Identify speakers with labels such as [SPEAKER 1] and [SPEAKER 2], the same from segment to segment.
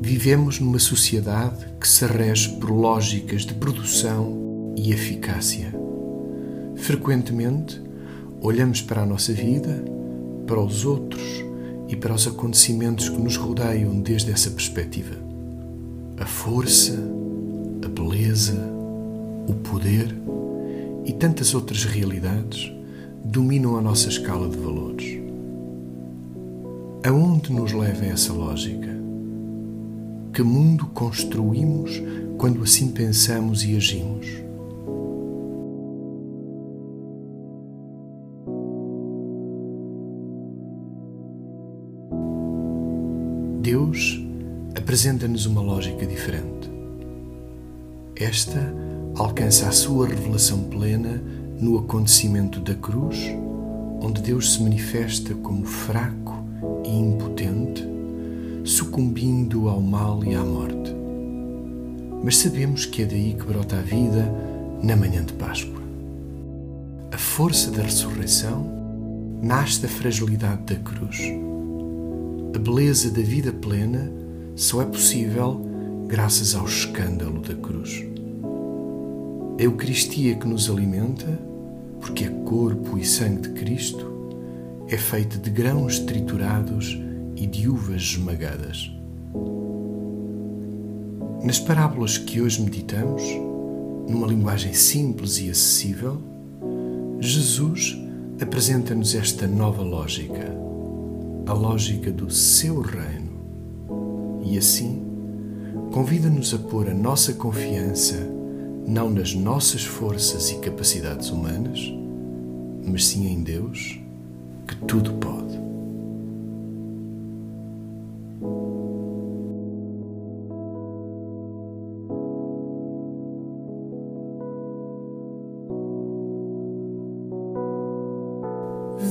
[SPEAKER 1] Vivemos numa sociedade que se rege por lógicas de produção e eficácia. Frequentemente, olhamos para a nossa vida, para os outros e para os acontecimentos que nos rodeiam desde essa perspectiva. A força, a beleza, o poder e tantas outras realidades dominam a nossa escala de valores. Aonde nos leva essa lógica? Que mundo construímos quando assim pensamos e agimos? Deus apresenta-nos uma lógica diferente. Esta alcança a sua revelação plena no acontecimento da cruz, onde Deus se manifesta como fraco e impotente sucumbindo ao mal e à morte. Mas sabemos que é daí que brota a vida na manhã de Páscoa. A força da ressurreição nasce da fragilidade da cruz. A beleza da vida plena só é possível graças ao escândalo da cruz. A Eucaristia que nos alimenta, porque é corpo e sangue de Cristo, é feita de grãos triturados e de uvas esmagadas. Nas parábolas que hoje meditamos, numa linguagem simples e acessível, Jesus apresenta-nos esta nova lógica, a lógica do seu reino. E assim, convida-nos a pôr a nossa confiança não nas nossas forças e capacidades humanas, mas sim em Deus, que tudo pode.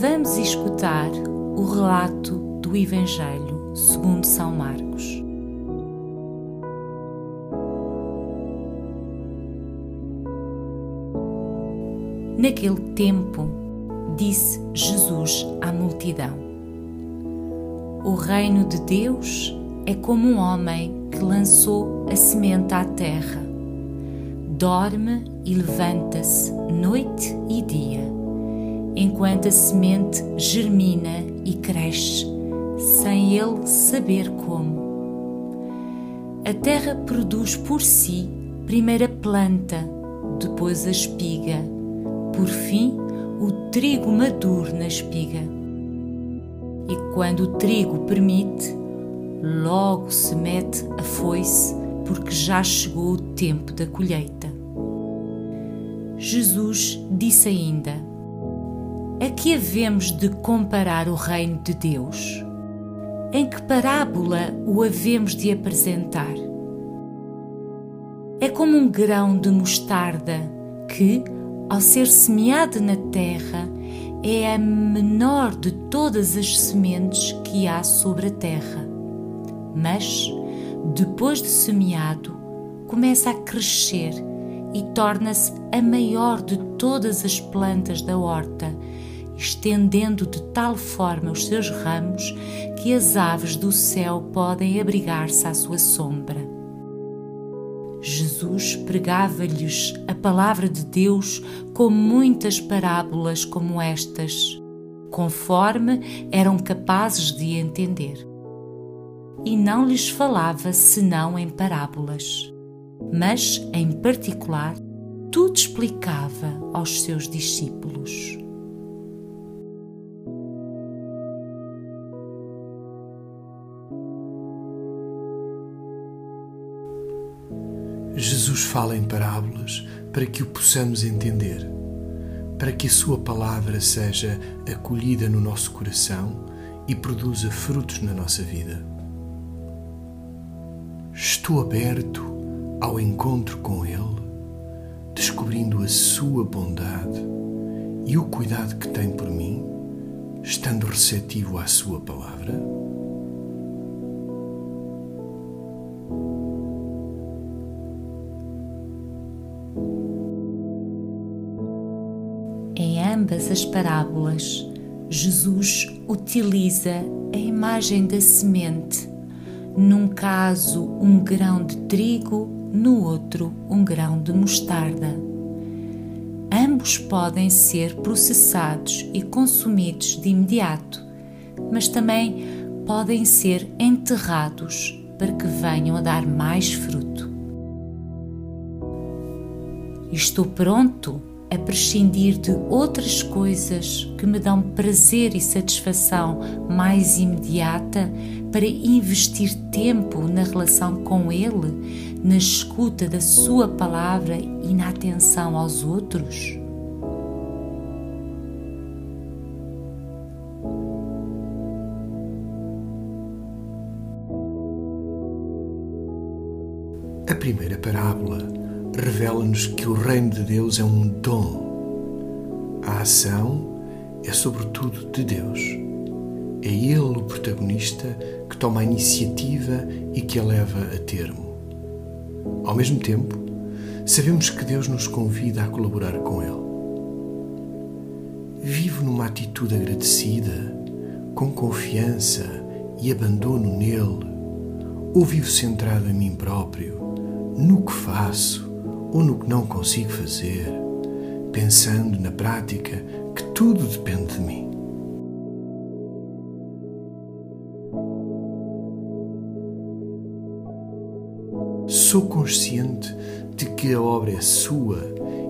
[SPEAKER 2] Vamos escutar o relato do Evangelho segundo São Marcos. Naquele tempo, disse Jesus à multidão: O reino de Deus é como um homem que lançou a semente à terra. Dorme e levanta-se noite e dia enquanto a semente germina e cresce, sem ele saber como. A terra produz por si primeiro a planta, depois a espiga, por fim o trigo maduro na espiga. E quando o trigo permite, logo se mete a foice, porque já chegou o tempo da colheita. Jesus disse ainda: a que havemos de comparar o reino de Deus? Em que parábola o havemos de apresentar? É como um grão de mostarda que, ao ser semeado na terra, é a menor de todas as sementes que há sobre a terra. Mas, depois de semeado, começa a crescer e torna-se a maior de todas as plantas da horta estendendo de tal forma os seus ramos que as aves do céu podem abrigar-se à sua sombra. Jesus pregava-lhes a palavra de Deus com muitas parábolas como estas, conforme eram capazes de entender. E não lhes falava senão em parábolas, mas, em particular, tudo explicava aos seus discípulos.
[SPEAKER 1] Jesus fala em parábolas para que o possamos entender, para que a Sua palavra seja acolhida no nosso coração e produza frutos na nossa vida. Estou aberto ao encontro com Ele, descobrindo a Sua bondade e o cuidado que tem por mim, estando receptivo à Sua palavra?
[SPEAKER 2] Ambas as parábolas, Jesus utiliza a imagem da semente, num caso um grão de trigo, no outro um grão de mostarda. Ambos podem ser processados e consumidos de imediato, mas também podem ser enterrados para que venham a dar mais fruto. Estou pronto a prescindir de outras coisas que me dão prazer e satisfação mais imediata para investir tempo na relação com Ele, na escuta da Sua palavra e na atenção aos outros?
[SPEAKER 1] A primeira parábola revela-nos que o reino de Deus é um dom. A ação é sobretudo de Deus. É Ele o protagonista que toma a iniciativa e que a leva a termo. Ao mesmo tempo, sabemos que Deus nos convida a colaborar com Ele. Vivo numa atitude agradecida, com confiança e abandono nele, ou vivo centrado em mim próprio, no que faço ou no que não consigo fazer, pensando na prática que tudo depende de mim. Sou consciente de que a obra é sua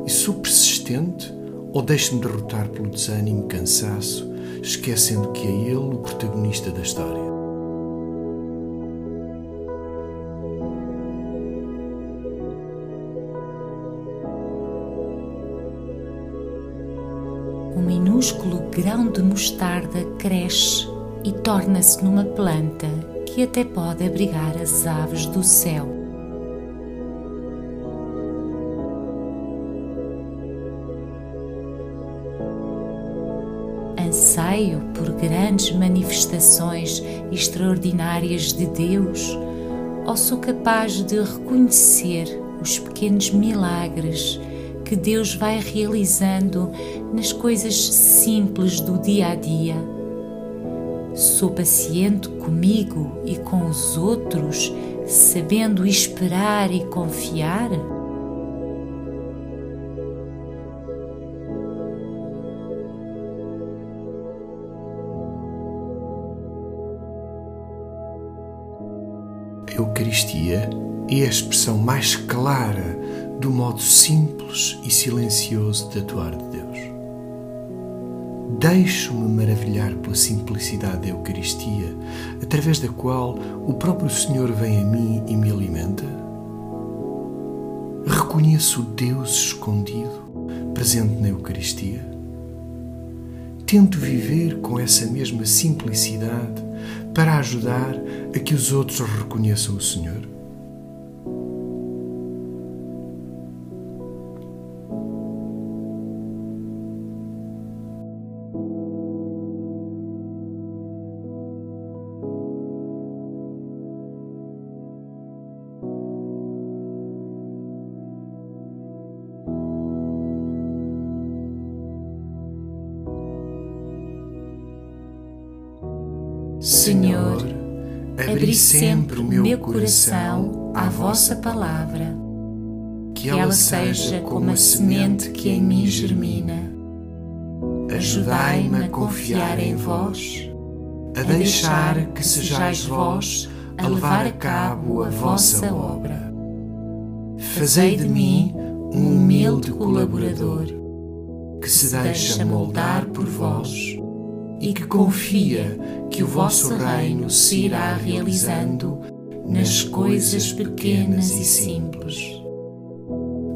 [SPEAKER 1] e sou persistente ou deixo-me derrotar pelo desânimo e cansaço, esquecendo que é ele o protagonista da história.
[SPEAKER 2] Minúsculo grão de mostarda cresce e torna-se numa planta que até pode abrigar as aves do céu. Anseio por grandes manifestações extraordinárias de Deus, ou sou capaz de reconhecer os pequenos milagres que Deus vai realizando nas coisas simples do dia a dia. Sou paciente comigo e com os outros, sabendo esperar e confiar?
[SPEAKER 1] Eucaristia é a expressão mais clara do modo simples e silencioso de atuar de Deus. Deixo-me maravilhar pela simplicidade da Eucaristia, através da qual o próprio Senhor vem a mim e me alimenta. Reconheço o Deus escondido, presente na Eucaristia. Tento viver com essa mesma simplicidade para ajudar a que os outros reconheçam o Senhor.
[SPEAKER 2] Senhor, abri sempre o meu coração à vossa palavra, que ela seja como a semente que em mim germina. Ajudai-me a confiar em vós, a deixar que sejais vós a levar a cabo a vossa obra. Fazei de mim um humilde colaborador que se deixa moldar por vós e que confia que o vosso reino se irá realizando nas coisas pequenas e simples.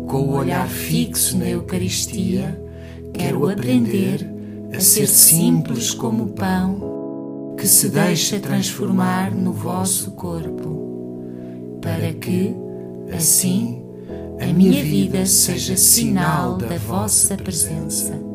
[SPEAKER 2] Com o olhar fixo na Eucaristia, quero aprender a ser simples como o pão,
[SPEAKER 1] que se deixa transformar no vosso corpo, para que, assim, a minha vida seja sinal da vossa presença